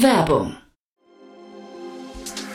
Werbung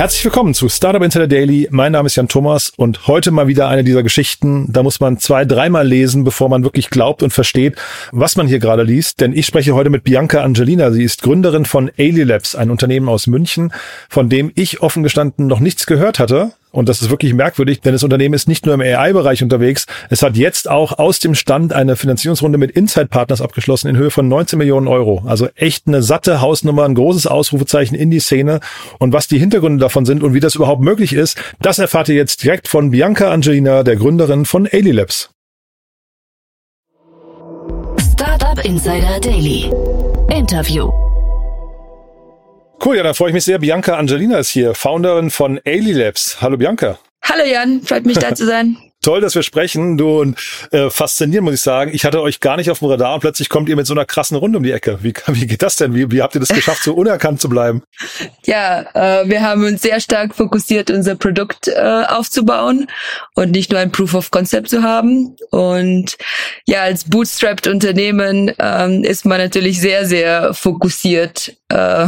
Herzlich willkommen zu Startup Insider Daily. Mein Name ist Jan Thomas und heute mal wieder eine dieser Geschichten. Da muss man zwei, dreimal lesen, bevor man wirklich glaubt und versteht, was man hier gerade liest. Denn ich spreche heute mit Bianca Angelina. Sie ist Gründerin von Ali Labs, ein Unternehmen aus München, von dem ich offen gestanden noch nichts gehört hatte. Und das ist wirklich merkwürdig, denn das Unternehmen ist nicht nur im AI-Bereich unterwegs, es hat jetzt auch aus dem Stand eine Finanzierungsrunde mit Inside Partners abgeschlossen in Höhe von 19 Millionen Euro. Also echt eine satte Hausnummer, ein großes Ausrufezeichen in die Szene. Und was die Hintergründe davon sind und wie das überhaupt möglich ist, das erfahrt ihr jetzt direkt von Bianca Angelina, der Gründerin von Ali Labs. Startup Insider Daily. Interview. Cool, ja, dann freue ich mich sehr. Bianca Angelina ist hier, Founderin von Ali Labs. Hallo Bianca. Hallo Jan, freut mich da zu sein. Toll, dass wir sprechen. Du und äh, faszinierend muss ich sagen. Ich hatte euch gar nicht auf dem Radar und plötzlich kommt ihr mit so einer krassen Runde um die Ecke. Wie, wie geht das denn? Wie, wie habt ihr das geschafft, so unerkannt zu bleiben? Ja, äh, wir haben uns sehr stark fokussiert, unser Produkt äh, aufzubauen und nicht nur ein Proof of Concept zu haben. Und ja, als bootstrapped Unternehmen ähm, ist man natürlich sehr, sehr fokussiert, äh,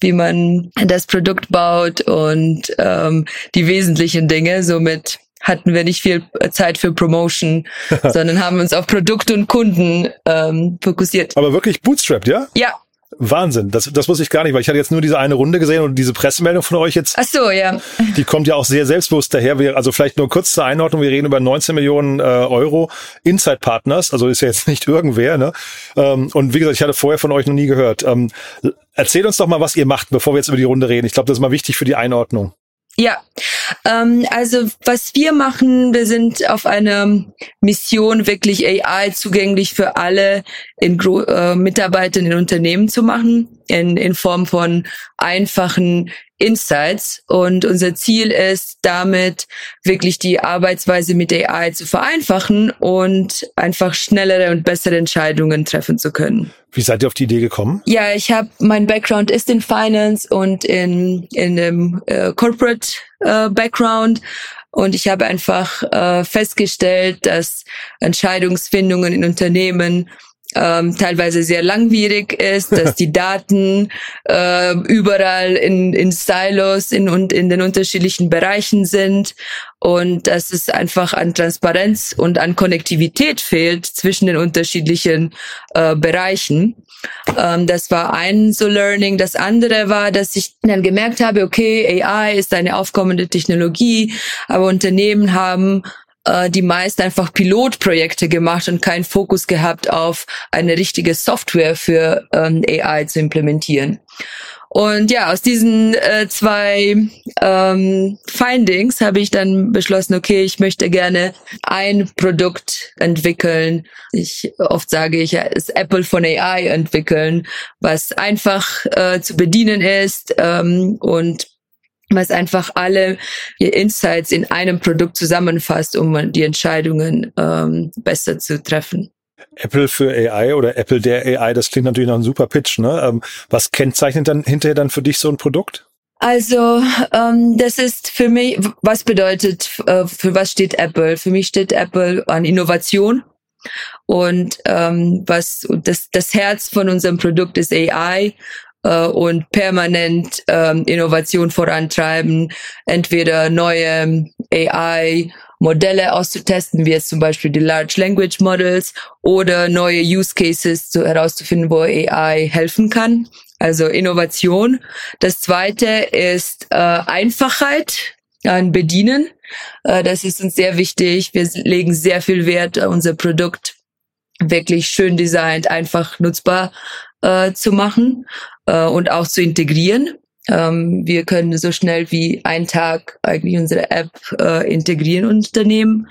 wie man das Produkt baut und ähm, die wesentlichen Dinge. Somit hatten wir nicht viel Zeit für Promotion, sondern haben uns auf Produkt und Kunden ähm, fokussiert. Aber wirklich bootstrapped, ja? Ja, Wahnsinn, das, das wusste ich gar nicht, weil ich hatte jetzt nur diese eine Runde gesehen und diese Pressemeldung von euch jetzt. Ach so, ja. Die kommt ja auch sehr selbstbewusst daher. Wir, also vielleicht nur kurz zur Einordnung, wir reden über 19 Millionen äh, Euro Inside Partners, also ist ja jetzt nicht irgendwer. Ne? Ähm, und wie gesagt, ich hatte vorher von euch noch nie gehört. Ähm, erzählt uns doch mal, was ihr macht, bevor wir jetzt über die Runde reden. Ich glaube, das ist mal wichtig für die Einordnung. Ja, ähm, also was wir machen, wir sind auf einer Mission, wirklich AI zugänglich für alle in äh, Mitarbeitern in Unternehmen zu machen, in, in Form von einfachen Insights. Und unser Ziel ist damit wirklich die Arbeitsweise mit AI zu vereinfachen und einfach schnellere und bessere Entscheidungen treffen zu können. Wie seid ihr auf die Idee gekommen? Ja, ich habe mein Background ist in Finance und in in dem äh, Corporate äh, Background und ich habe einfach äh, festgestellt, dass Entscheidungsfindungen in Unternehmen ähm, teilweise sehr langwierig ist, dass die Daten äh, überall in, in Silos in, und in den unterschiedlichen Bereichen sind und dass es einfach an Transparenz und an Konnektivität fehlt zwischen den unterschiedlichen äh, Bereichen. Ähm, das war ein so Learning. Das andere war, dass ich dann gemerkt habe, okay, AI ist eine aufkommende Technologie, aber Unternehmen haben äh, die meist einfach Pilotprojekte gemacht und keinen Fokus gehabt auf eine richtige Software für ähm, AI zu implementieren. Und ja, aus diesen äh, zwei ähm, Findings habe ich dann beschlossen, okay, ich möchte gerne ein Produkt entwickeln. Ich oft sage ich, es Apple von AI entwickeln, was einfach äh, zu bedienen ist ähm, und was einfach alle Insights in einem Produkt zusammenfasst, um die Entscheidungen ähm, besser zu treffen. Apple für AI oder Apple der AI, das klingt natürlich nach einem super Pitch. Ne? Ähm, was kennzeichnet dann hinterher dann für dich so ein Produkt? Also ähm, das ist für mich, was bedeutet, äh, für was steht Apple? Für mich steht Apple an Innovation. Und ähm, was das, das Herz von unserem Produkt ist AI äh, und permanent ähm, Innovation vorantreiben, entweder neue AI Modelle auszutesten, wie jetzt zum Beispiel die Large Language Models oder neue Use Cases zu, herauszufinden, wo AI helfen kann. Also Innovation. Das zweite ist äh, Einfachheit an Bedienen. Äh, das ist uns sehr wichtig. Wir legen sehr viel Wert, unser Produkt wirklich schön designt, einfach nutzbar äh, zu machen äh, und auch zu integrieren. Ähm, wir können so schnell wie ein Tag eigentlich unsere App äh, integrieren Unternehmen.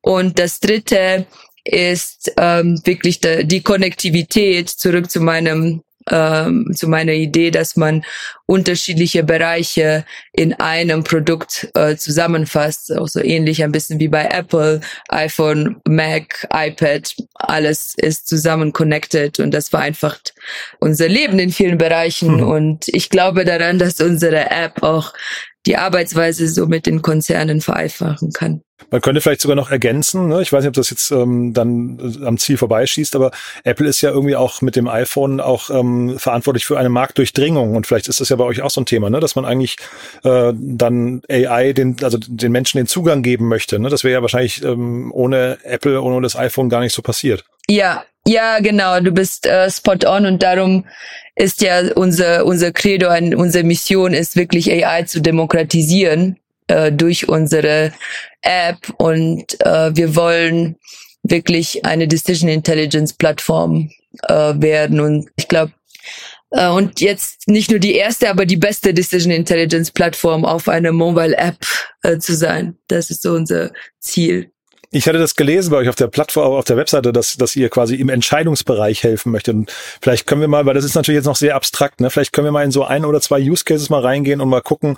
Und das dritte ist ähm, wirklich de, die Konnektivität zurück zu meinem ähm, zu meiner Idee, dass man unterschiedliche Bereiche in einem Produkt äh, zusammenfasst, auch so ähnlich ein bisschen wie bei Apple, iPhone, Mac, iPad, alles ist zusammen connected und das vereinfacht unser Leben in vielen Bereichen mhm. und ich glaube daran, dass unsere App auch die Arbeitsweise so mit den Konzernen vereinfachen kann. Man könnte vielleicht sogar noch ergänzen, ne? ich weiß nicht, ob das jetzt ähm, dann äh, am Ziel vorbeischießt, aber Apple ist ja irgendwie auch mit dem iPhone auch ähm, verantwortlich für eine Marktdurchdringung und vielleicht ist das ja bei euch auch so ein Thema, ne? dass man eigentlich äh, dann AI, den, also den Menschen den Zugang geben möchte. Ne? Das wäre ja wahrscheinlich ähm, ohne Apple, ohne das iPhone gar nicht so passiert. Ja, ja, genau, du bist äh, spot on und darum ist ja unser, unser Credo, unsere Mission ist wirklich AI zu demokratisieren äh, durch unsere App und äh, wir wollen wirklich eine Decision Intelligence Plattform äh, werden und ich glaube äh, und jetzt nicht nur die erste, aber die beste Decision Intelligence Plattform auf einer Mobile App äh, zu sein. Das ist so unser Ziel. Ich hatte das gelesen bei euch auf der Plattform, auf der Webseite, dass, dass ihr quasi im Entscheidungsbereich helfen möchtet. Und vielleicht können wir mal, weil das ist natürlich jetzt noch sehr abstrakt, ne? Vielleicht können wir mal in so ein oder zwei Use Cases mal reingehen und mal gucken,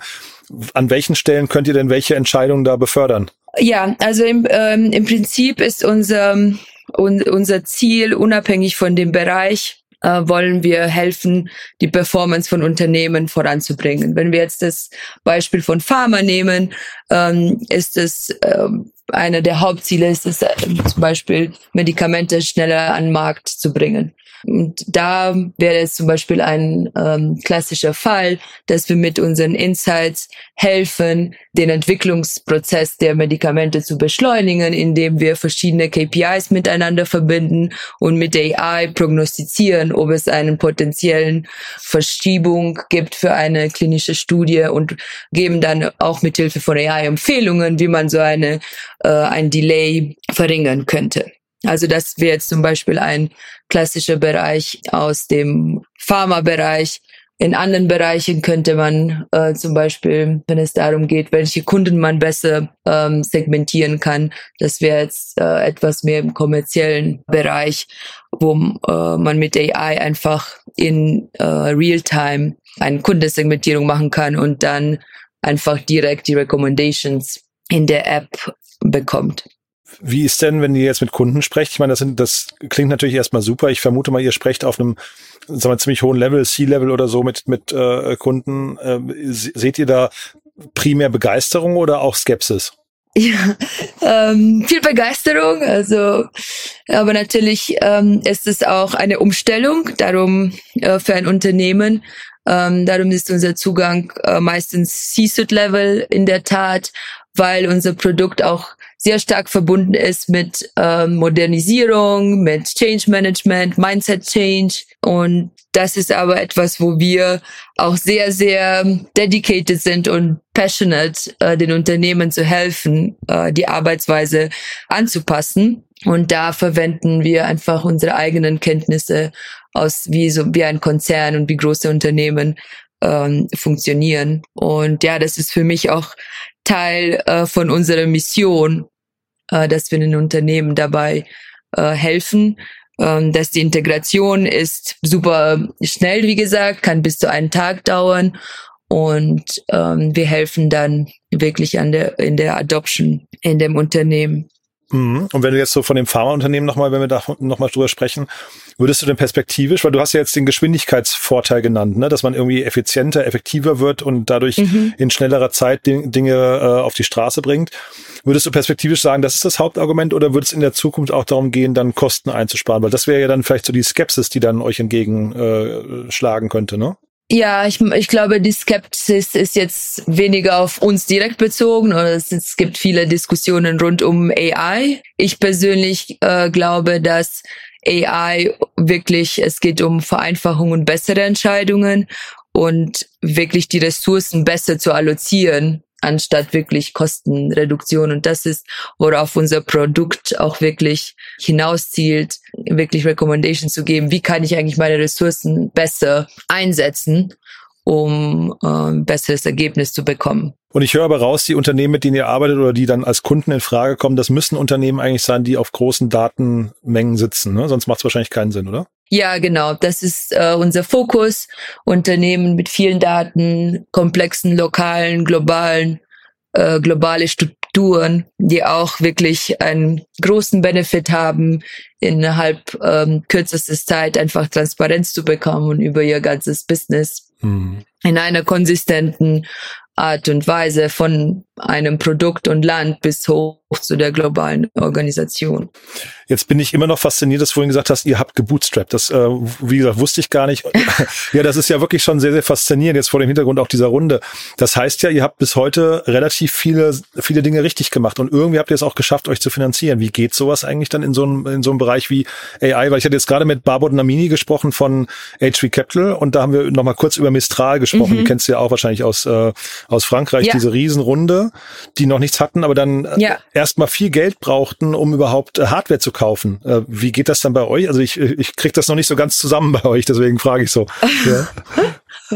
an welchen Stellen könnt ihr denn welche Entscheidungen da befördern? Ja, also im, ähm, im Prinzip ist unser, un, unser Ziel unabhängig von dem Bereich, äh, wollen wir helfen, die Performance von Unternehmen voranzubringen. Wenn wir jetzt das Beispiel von Pharma nehmen, ähm, ist es ähm, einer der Hauptziele, ist es äh, zum Beispiel Medikamente schneller an den Markt zu bringen. Und da wäre es zum Beispiel ein ähm, klassischer Fall, dass wir mit unseren Insights helfen, den Entwicklungsprozess der Medikamente zu beschleunigen, indem wir verschiedene KPIs miteinander verbinden und mit AI prognostizieren, ob es einen potenziellen Verschiebung gibt für eine klinische Studie und geben dann auch mit Hilfe von AI Empfehlungen, wie man so eine äh, ein Delay verringern könnte. Also das wäre jetzt zum Beispiel ein klassischer Bereich aus dem Pharmabereich. In anderen Bereichen könnte man äh, zum Beispiel, wenn es darum geht, welche Kunden man besser ähm, segmentieren kann, das wäre jetzt äh, etwas mehr im kommerziellen Bereich, wo äh, man mit AI einfach in äh, Realtime eine Kundensegmentierung machen kann und dann einfach direkt die Recommendations in der App bekommt. Wie ist denn, wenn ihr jetzt mit Kunden sprecht? Ich meine, das, sind, das klingt natürlich erstmal super. Ich vermute mal, ihr sprecht auf einem sagen wir, ziemlich hohen Level, C-Level oder so mit, mit äh, Kunden. Äh, seht ihr da primär Begeisterung oder auch Skepsis? Ja, ähm, viel Begeisterung. Also, aber natürlich ähm, ist es auch eine Umstellung. Darum äh, für ein Unternehmen. Ähm, darum ist unser Zugang äh, meistens C-Suite-Level in der Tat, weil unser Produkt auch sehr stark verbunden ist mit ähm, Modernisierung, mit Change Management, Mindset Change. Und das ist aber etwas, wo wir auch sehr, sehr dedicated sind und passionate, äh, den Unternehmen zu helfen, äh, die Arbeitsweise anzupassen. Und da verwenden wir einfach unsere eigenen Kenntnisse aus, wie so, wie ein Konzern und wie große Unternehmen ähm, funktionieren. Und ja, das ist für mich auch Teil äh, von unserer Mission, äh, dass wir den Unternehmen dabei äh, helfen. Ähm, dass die Integration ist super schnell, wie gesagt, kann bis zu einen Tag dauern. Und ähm, wir helfen dann wirklich an der, in der Adoption in dem Unternehmen. Mhm. Und wenn du jetzt so von dem Pharmaunternehmen nochmal, wenn wir da nochmal drüber sprechen, würdest du denn perspektivisch, weil du hast ja jetzt den Geschwindigkeitsvorteil genannt, ne, dass man irgendwie effizienter, effektiver wird und dadurch mhm. in schnellerer Zeit Dinge äh, auf die Straße bringt. Würdest du perspektivisch sagen, das ist das Hauptargument oder würde es in der Zukunft auch darum gehen, dann Kosten einzusparen? Weil das wäre ja dann vielleicht so die Skepsis, die dann euch entgegenschlagen äh, könnte, ne? Ja, ich, ich glaube, die Skepsis ist jetzt weniger auf uns direkt bezogen oder es, es gibt viele Diskussionen rund um AI. Ich persönlich äh, glaube, dass AI wirklich, es geht um Vereinfachung und bessere Entscheidungen und wirklich die Ressourcen besser zu allozieren anstatt wirklich Kostenreduktion. Und das ist, worauf unser Produkt auch wirklich hinauszielt, wirklich Recommendation zu geben. Wie kann ich eigentlich meine Ressourcen besser einsetzen, um äh, ein besseres Ergebnis zu bekommen? Und ich höre aber raus, die Unternehmen, mit denen ihr arbeitet oder die dann als Kunden in Frage kommen, das müssen Unternehmen eigentlich sein, die auf großen Datenmengen sitzen. Ne? Sonst macht es wahrscheinlich keinen Sinn, oder? Ja, genau. Das ist äh, unser Fokus. Unternehmen mit vielen Daten, komplexen, lokalen, globalen, äh, globale Strukturen, die auch wirklich einen großen Benefit haben, innerhalb ähm, kürzester Zeit einfach Transparenz zu bekommen über ihr ganzes Business. Mhm. In einer konsistenten Art und Weise von einem Produkt und Land bis hoch zu der globalen Organisation. Jetzt bin ich immer noch fasziniert, dass du vorhin gesagt hast, ihr habt gebootstrapped. Das, äh, wie gesagt, wusste ich gar nicht. ja, das ist ja wirklich schon sehr, sehr faszinierend jetzt vor dem Hintergrund auch dieser Runde. Das heißt ja, ihr habt bis heute relativ viele, viele Dinge richtig gemacht und irgendwie habt ihr es auch geschafft, euch zu finanzieren. Wie geht sowas eigentlich dann in so einem, in so einem Bereich wie AI? Weil ich hatte jetzt gerade mit Barbot Namini gesprochen von H3 Capital und da haben wir nochmal kurz über Mistral gesprochen. Mhm. Die kennst du ja auch wahrscheinlich aus, äh, aus Frankreich, ja. diese Riesenrunde, die noch nichts hatten, aber dann äh, ja. Erstmal viel Geld brauchten, um überhaupt äh, Hardware zu kaufen. Äh, wie geht das dann bei euch? Also ich, ich krieg das noch nicht so ganz zusammen bei euch, deswegen frage ich so. Ja.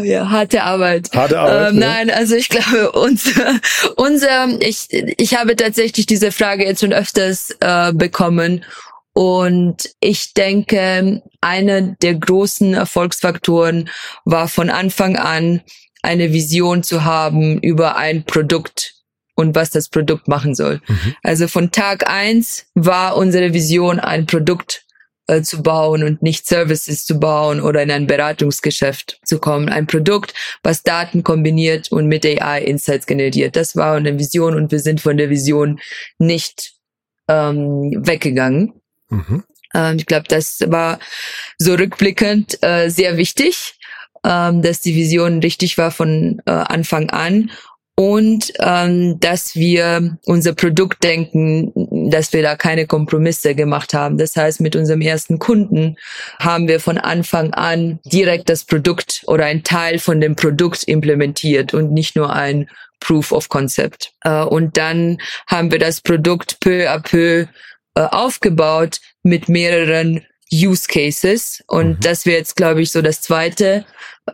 Ja, harte Arbeit. Harte Arbeit. Ähm, ja. Nein, also ich glaube, unser, unser, ich, ich habe tatsächlich diese Frage jetzt schon öfters äh, bekommen. Und ich denke, einer der großen Erfolgsfaktoren war von Anfang an eine Vision zu haben über ein Produkt und was das Produkt machen soll. Mhm. Also von Tag eins war unsere Vision, ein Produkt äh, zu bauen und nicht Services zu bauen oder in ein Beratungsgeschäft zu kommen. Ein Produkt, was Daten kombiniert und mit AI Insights generiert. Das war eine Vision und wir sind von der Vision nicht ähm, weggegangen. Mhm. Ähm, ich glaube, das war so rückblickend äh, sehr wichtig, ähm, dass die Vision richtig war von äh, Anfang an und ähm, dass wir unser Produkt denken, dass wir da keine Kompromisse gemacht haben. Das heißt, mit unserem ersten Kunden haben wir von Anfang an direkt das Produkt oder ein Teil von dem Produkt implementiert und nicht nur ein Proof of Concept. Äh, und dann haben wir das Produkt peu à peu äh, aufgebaut mit mehreren Use Cases. Und mhm. das wäre jetzt, glaube ich, so das zweite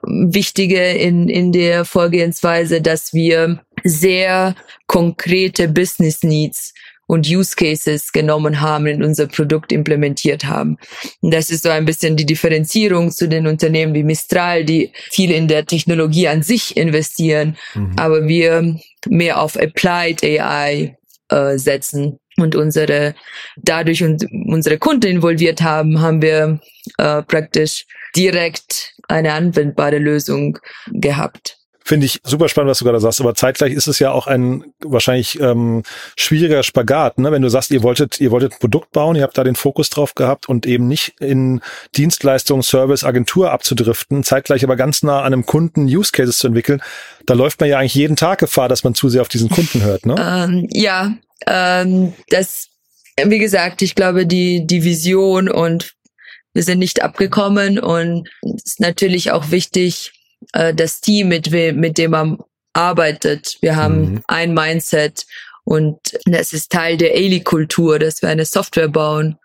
ähm, Wichtige in, in der Vorgehensweise, dass wir sehr konkrete Business Needs und Use Cases genommen haben, in unser Produkt implementiert haben. Und das ist so ein bisschen die Differenzierung zu den Unternehmen wie Mistral, die viel in der Technologie an sich investieren, mhm. aber wir mehr auf Applied AI äh, setzen und unsere dadurch und unsere Kunden involviert haben, haben wir äh, praktisch direkt eine anwendbare Lösung gehabt. Finde ich super spannend, was du gerade sagst, aber zeitgleich ist es ja auch ein wahrscheinlich ähm, schwieriger Spagat, ne? wenn du sagst, ihr wolltet, ihr wolltet ein Produkt bauen, ihr habt da den Fokus drauf gehabt und eben nicht in Dienstleistung, Service, Agentur abzudriften, zeitgleich aber ganz nah an einem Kunden Use Cases zu entwickeln, da läuft man ja eigentlich jeden Tag Gefahr, dass man zu sehr auf diesen Kunden hört, ne? Ähm, ja, ähm, das, wie gesagt, ich glaube, die, die Vision und wir sind nicht abgekommen und es ist natürlich auch wichtig, äh, das Team, mit, mit dem man arbeitet. Wir haben mhm. ein Mindset und das ist Teil der Ailey-Kultur, dass wir eine Software bauen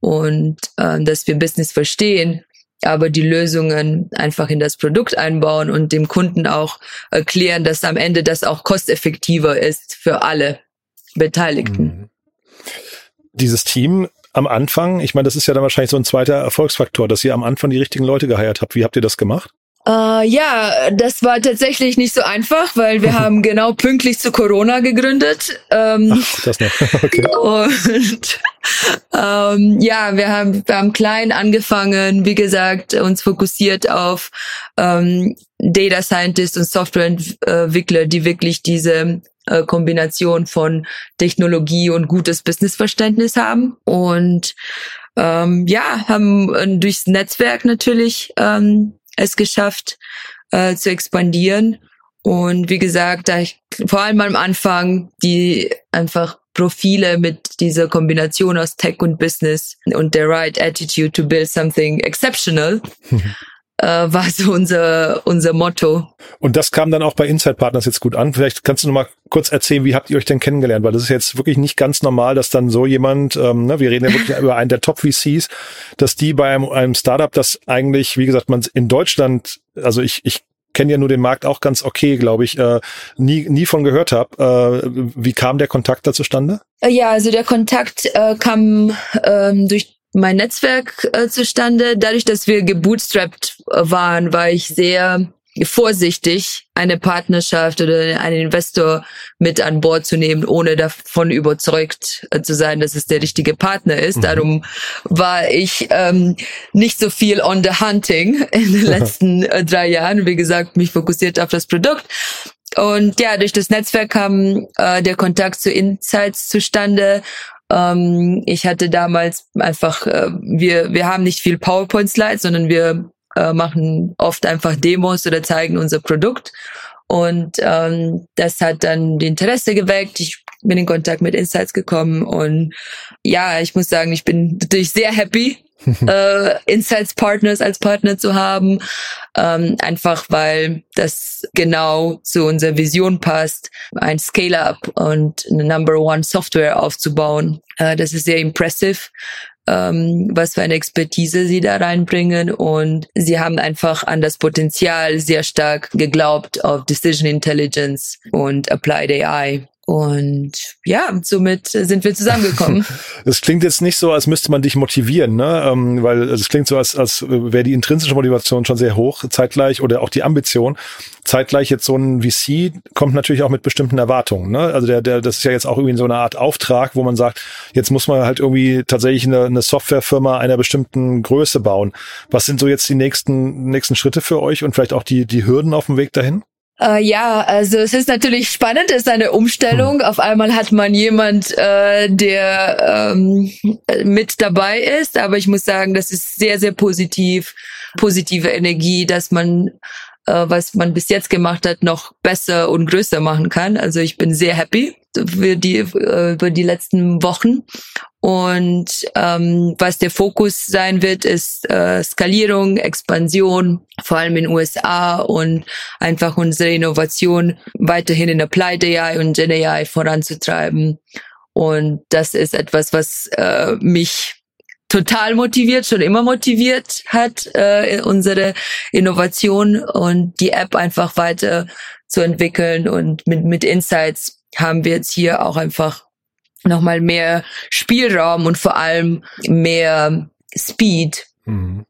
und äh, dass wir Business verstehen, aber die Lösungen einfach in das Produkt einbauen und dem Kunden auch erklären, dass am Ende das auch kosteffektiver ist für alle. Beteiligten. Mhm. Dieses Team am Anfang, ich meine, das ist ja dann wahrscheinlich so ein zweiter Erfolgsfaktor, dass ihr am Anfang die richtigen Leute geheiert habt. Wie habt ihr das gemacht? Uh, ja, das war tatsächlich nicht so einfach, weil wir haben genau pünktlich zu Corona gegründet. Ähm, Ach, das noch. Okay. Und ähm, ja, wir haben, wir haben klein angefangen, wie gesagt, uns fokussiert auf ähm, Data Scientists und Softwareentwickler, die wirklich diese äh, Kombination von Technologie und gutes Businessverständnis haben. Und ähm, ja, haben äh, durchs Netzwerk natürlich ähm, es geschafft äh, zu expandieren. Und wie gesagt, da ich, vor allem am Anfang die einfach Profile mit dieser Kombination aus Tech und Business und der right attitude to build something exceptional äh, war so unser, unser Motto. Und das kam dann auch bei Inside Partners jetzt gut an. Vielleicht kannst du noch mal kurz erzählen, wie habt ihr euch denn kennengelernt? Weil das ist jetzt wirklich nicht ganz normal, dass dann so jemand, ähm, ne, wir reden ja wirklich über einen der Top-VCs, dass die bei einem, einem Startup, das eigentlich, wie gesagt, man in Deutschland, also ich, ich kenne ja nur den Markt auch ganz okay, glaube ich, äh, nie, nie von gehört habe. Äh, wie kam der Kontakt da zustande? Ja, also der Kontakt äh, kam ähm, durch mein Netzwerk äh, zustande. Dadurch, dass wir gebootstrapped äh, waren, war ich sehr vorsichtig, eine Partnerschaft oder einen Investor mit an Bord zu nehmen, ohne davon überzeugt äh, zu sein, dass es der richtige Partner ist. Mhm. Darum war ich ähm, nicht so viel on the hunting in den letzten äh, drei Jahren. Wie gesagt, mich fokussiert auf das Produkt. Und ja, durch das Netzwerk kam äh, der Kontakt zu Insights zustande ähm, ich hatte damals einfach, äh, wir, wir haben nicht viel PowerPoint-Slides, sondern wir äh, machen oft einfach Demos oder zeigen unser Produkt. Und ähm, das hat dann die Interesse geweckt. Ich bin in Kontakt mit Insights gekommen und ja, ich muss sagen, ich bin natürlich sehr happy, äh, Insights Partners als Partner zu haben, ähm, einfach weil das genau zu unserer Vision passt, ein Scale-up und eine Number One Software aufzubauen. Äh, das ist sehr impressive ähm, was für eine Expertise sie da reinbringen und sie haben einfach an das Potenzial sehr stark geglaubt auf Decision Intelligence und Applied AI. Und ja, somit sind wir zusammengekommen. Es klingt jetzt nicht so, als müsste man dich motivieren, ne? Ähm, weil es klingt so, als, als wäre die intrinsische Motivation schon sehr hoch, zeitgleich oder auch die Ambition. Zeitgleich jetzt so ein VC kommt natürlich auch mit bestimmten Erwartungen. Ne? Also der, der, das ist ja jetzt auch irgendwie so eine Art Auftrag, wo man sagt, jetzt muss man halt irgendwie tatsächlich eine, eine Softwarefirma einer bestimmten Größe bauen. Was sind so jetzt die nächsten, nächsten Schritte für euch und vielleicht auch die, die Hürden auf dem Weg dahin? Äh, ja, also es ist natürlich spannend, es ist eine Umstellung. Hm. Auf einmal hat man jemand, äh, der ähm, mit dabei ist, aber ich muss sagen, das ist sehr, sehr positiv, positive Energie, dass man äh, was man bis jetzt gemacht hat, noch besser und größer machen kann. Also ich bin sehr happy für die, äh, über die letzten Wochen. Und ähm, was der Fokus sein wird, ist äh, Skalierung, Expansion, vor allem in USA und einfach unsere Innovation weiterhin in Applied AI und Gen AI voranzutreiben. Und das ist etwas, was äh, mich total motiviert, schon immer motiviert hat, äh, unsere Innovation und die App einfach weiter zu entwickeln. Und mit, mit Insights haben wir jetzt hier auch einfach nochmal mehr Spielraum und vor allem mehr Speed, mhm.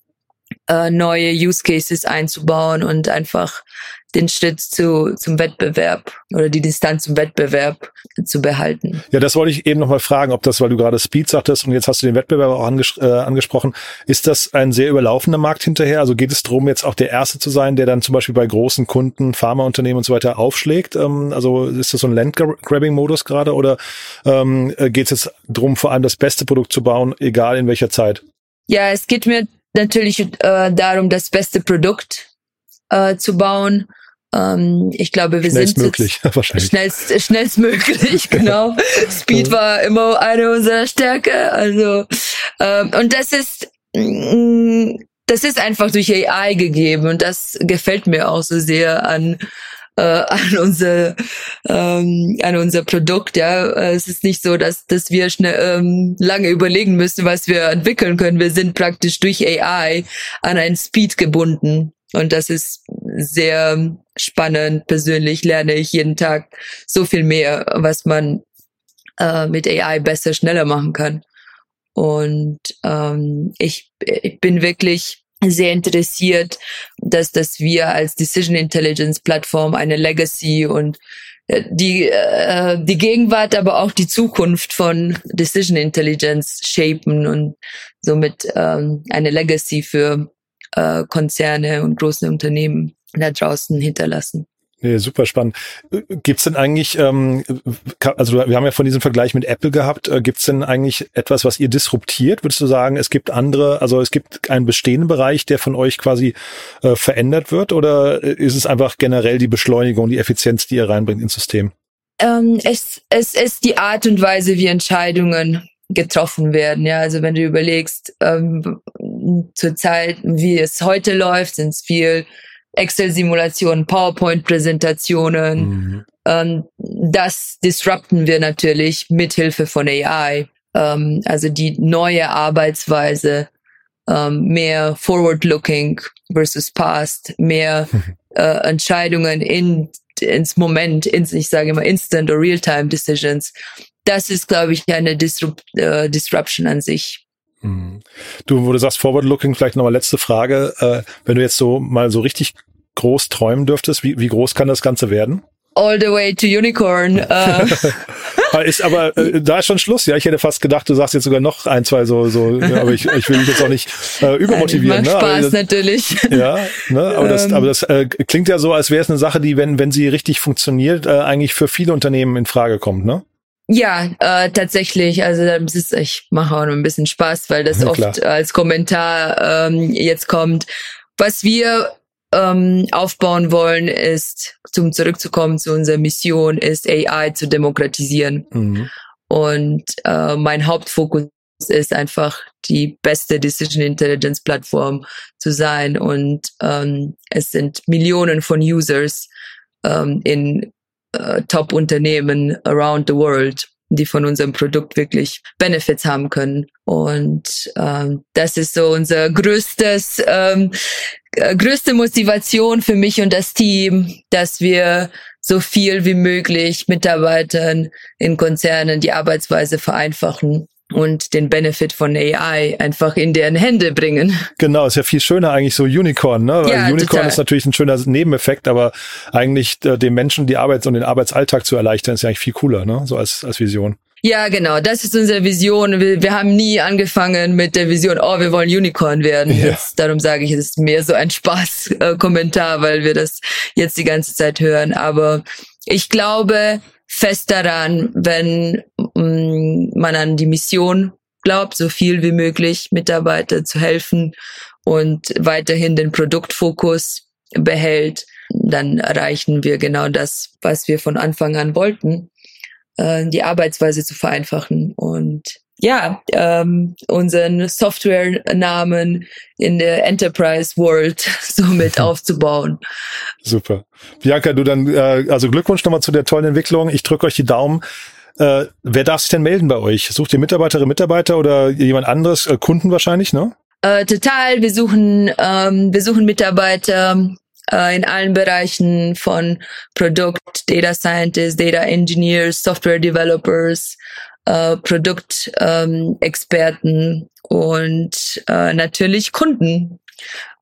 äh, neue Use Cases einzubauen und einfach den Schritt zu, zum Wettbewerb oder die Distanz zum Wettbewerb zu behalten. Ja, das wollte ich eben nochmal fragen, ob das, weil du gerade Speed sagtest und jetzt hast du den Wettbewerb auch anges äh, angesprochen, ist das ein sehr überlaufender Markt hinterher? Also geht es darum, jetzt auch der Erste zu sein, der dann zum Beispiel bei großen Kunden, Pharmaunternehmen und so weiter aufschlägt? Ähm, also ist das so ein Landgrabbing-Modus gerade oder ähm, äh, geht es jetzt darum, vor allem das beste Produkt zu bauen, egal in welcher Zeit? Ja, es geht mir natürlich äh, darum, das beste Produkt äh, zu bauen. Ähm, ich glaube, wir sind möglich, wahrscheinlich. Schnellst, schnellstmöglich, genau. Speed war immer eine unserer Stärke. Also ähm, und das ist mm, das ist einfach durch AI gegeben und das gefällt mir auch so sehr an äh, an unser ähm, an unser Produkt. Ja, es ist nicht so, dass dass wir schnell ähm, lange überlegen müssen, was wir entwickeln können. Wir sind praktisch durch AI an einen Speed gebunden. Und das ist sehr spannend. Persönlich lerne ich jeden Tag so viel mehr, was man äh, mit AI besser, schneller machen kann. Und ähm, ich, ich bin wirklich sehr interessiert, dass, dass wir als Decision Intelligence Plattform eine Legacy und äh, die, äh, die Gegenwart, aber auch die Zukunft von Decision Intelligence shapen und somit ähm, eine Legacy für äh, Konzerne und große Unternehmen da draußen hinterlassen. Nee, super spannend. Gibt's denn eigentlich, ähm, also wir haben ja von diesem Vergleich mit Apple gehabt, äh, gibt's denn eigentlich etwas, was ihr disruptiert? Würdest du sagen, es gibt andere, also es gibt einen bestehenden Bereich, der von euch quasi äh, verändert wird oder ist es einfach generell die Beschleunigung, die Effizienz, die ihr reinbringt ins System? Ähm, es, es ist die Art und Weise, wie Entscheidungen getroffen werden. Ja, also wenn du überlegst, ähm, zurzeit, wie es heute läuft, sind es viel Excel-Simulationen, PowerPoint-Präsentationen. Mhm. Ähm, das disrupten wir natürlich mit Hilfe von AI. Ähm, also die neue Arbeitsweise, ähm, mehr forward-looking versus past, mehr äh, Entscheidungen in, ins Moment, ins, ich sage immer instant or real-time decisions. Das ist, glaube ich, eine Disrupt, äh, Disruption an sich. Mhm. Du, wo du sagst Forward-Looking, vielleicht nochmal letzte Frage. Äh, wenn du jetzt so mal so richtig groß träumen dürftest, wie, wie groß kann das Ganze werden? All the way to Unicorn. Äh. ist aber äh, da ist schon Schluss. Ja, ich hätte fast gedacht, du sagst jetzt sogar noch ein, zwei so, so. Aber ich, ich will dich jetzt auch nicht äh, übermotivieren. Nein, macht ne? Spaß aber, natürlich. Ja, ne? aber das, ähm. aber das äh, klingt ja so, als wäre es eine Sache, die, wenn wenn sie richtig funktioniert, äh, eigentlich für viele Unternehmen in Frage kommt, ne? Ja, äh, tatsächlich. Also das ist, ich mache auch noch ein bisschen Spaß, weil das ja, oft als Kommentar ähm, jetzt kommt. Was wir ähm, aufbauen wollen, ist, zum zurückzukommen zu unserer Mission, ist AI zu demokratisieren. Mhm. Und äh, mein Hauptfokus ist einfach die beste Decision Intelligence Plattform zu sein. Und ähm, es sind Millionen von Users ähm, in äh, Top-Unternehmen around the world, die von unserem Produkt wirklich Benefits haben können. Und ähm, das ist so unser größtes, ähm, äh, größte Motivation für mich und das Team, dass wir so viel wie möglich Mitarbeitern in Konzernen die Arbeitsweise vereinfachen und den Benefit von AI einfach in deren Hände bringen. Genau, ist ja viel schöner eigentlich so Unicorn, ne? Weil ja, Unicorn total. ist natürlich ein schöner Nebeneffekt, aber eigentlich äh, den Menschen die Arbeits- und den Arbeitsalltag zu erleichtern, ist ja eigentlich viel cooler, ne? So als, als Vision. Ja, genau. Das ist unsere Vision. Wir, wir haben nie angefangen mit der Vision, oh, wir wollen Unicorn werden. Ja. Jetzt, darum sage ich, es ist mehr so ein Spaß-Kommentar, äh, weil wir das jetzt die ganze Zeit hören. Aber ich glaube, fest daran, wenn mm, man an die Mission glaubt, so viel wie möglich Mitarbeiter zu helfen und weiterhin den Produktfokus behält, dann erreichen wir genau das, was wir von Anfang an wollten, äh, die Arbeitsweise zu vereinfachen und ja, ähm, unseren Software-Namen in der Enterprise World somit aufzubauen. Super. Bianca, du dann, äh, also Glückwunsch nochmal zu der tollen Entwicklung. Ich drücke euch die Daumen. Äh, wer darf sich denn melden bei euch? Sucht ihr Mitarbeiterinnen, Mitarbeiter oder jemand anderes? Äh, Kunden wahrscheinlich, ne? Äh, total. Wir suchen, ähm, wir suchen Mitarbeiter äh, in allen Bereichen von Produkt, Data Scientists, Data Engineers, Software Developers, äh, Produktexperten ähm, und äh, natürlich Kunden.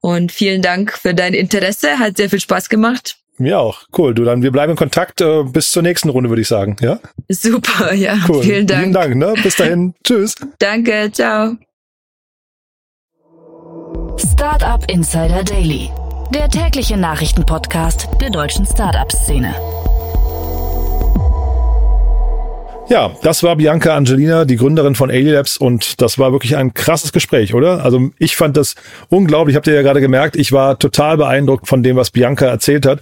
Und vielen Dank für dein Interesse. Hat sehr viel Spaß gemacht. Mir auch. Cool. Du dann, wir bleiben in Kontakt äh, bis zur nächsten Runde, würde ich sagen. Ja? Super, ja. Cool. Vielen Dank. Vielen Dank, ne? Bis dahin. Tschüss. Danke, ciao. Startup Insider Daily. Der tägliche Nachrichtenpodcast der deutschen Startup-Szene. Ja, das war Bianca Angelina, die Gründerin von Alien Labs und das war wirklich ein krasses Gespräch, oder? Also ich fand das unglaublich, habt ihr ja gerade gemerkt, ich war total beeindruckt von dem, was Bianca erzählt hat.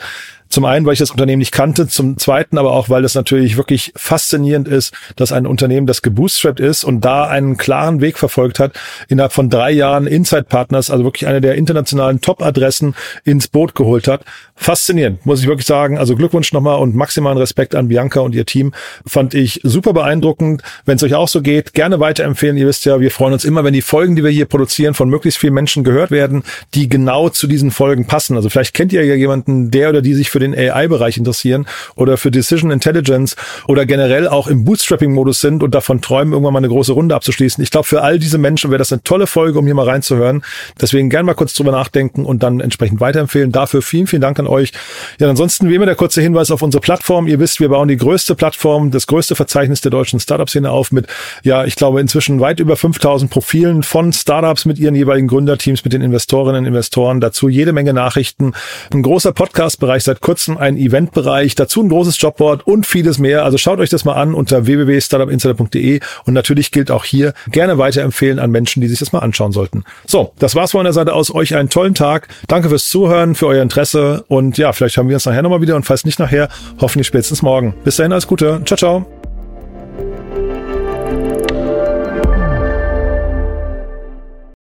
Zum einen, weil ich das Unternehmen nicht kannte, zum zweiten aber auch, weil es natürlich wirklich faszinierend ist, dass ein Unternehmen, das gebootstrapped ist und da einen klaren Weg verfolgt hat, innerhalb von drei Jahren Inside Partners, also wirklich eine der internationalen Top-Adressen ins Boot geholt hat. Faszinierend, muss ich wirklich sagen. Also Glückwunsch nochmal und maximalen Respekt an Bianca und ihr Team. Fand ich super beeindruckend. Wenn es euch auch so geht, gerne weiterempfehlen. Ihr wisst ja, wir freuen uns immer, wenn die Folgen, die wir hier produzieren, von möglichst vielen Menschen gehört werden, die genau zu diesen Folgen passen. Also vielleicht kennt ihr ja jemanden, der oder die sich für den AI-Bereich interessieren oder für Decision Intelligence oder generell auch im Bootstrapping-Modus sind und davon träumen, irgendwann mal eine große Runde abzuschließen. Ich glaube, für all diese Menschen wäre das eine tolle Folge, um hier mal reinzuhören. Deswegen gerne mal kurz drüber nachdenken und dann entsprechend weiterempfehlen. Dafür vielen, vielen Dank an euch. Ja, ansonsten wie immer der kurze Hinweis auf unsere Plattform. Ihr wisst, wir bauen die größte Plattform, das größte Verzeichnis der deutschen Startup-Szene auf mit, ja, ich glaube inzwischen weit über 5000 Profilen von Startups mit ihren jeweiligen Gründerteams, mit den Investorinnen und Investoren. Dazu jede Menge Nachrichten. Ein großer Podcast-Bereich seit kurzem, ein Eventbereich, dazu ein großes Jobboard und vieles mehr. Also schaut euch das mal an unter www.startupinsider.de und natürlich gilt auch hier gerne weiterempfehlen an Menschen, die sich das mal anschauen sollten. So, das war's von der Seite aus. Euch einen tollen Tag. Danke fürs Zuhören, für euer Interesse und ja, vielleicht haben wir uns nachher nochmal wieder und falls nicht nachher, hoffentlich spätestens morgen. Bis dahin, alles Gute. Ciao, ciao.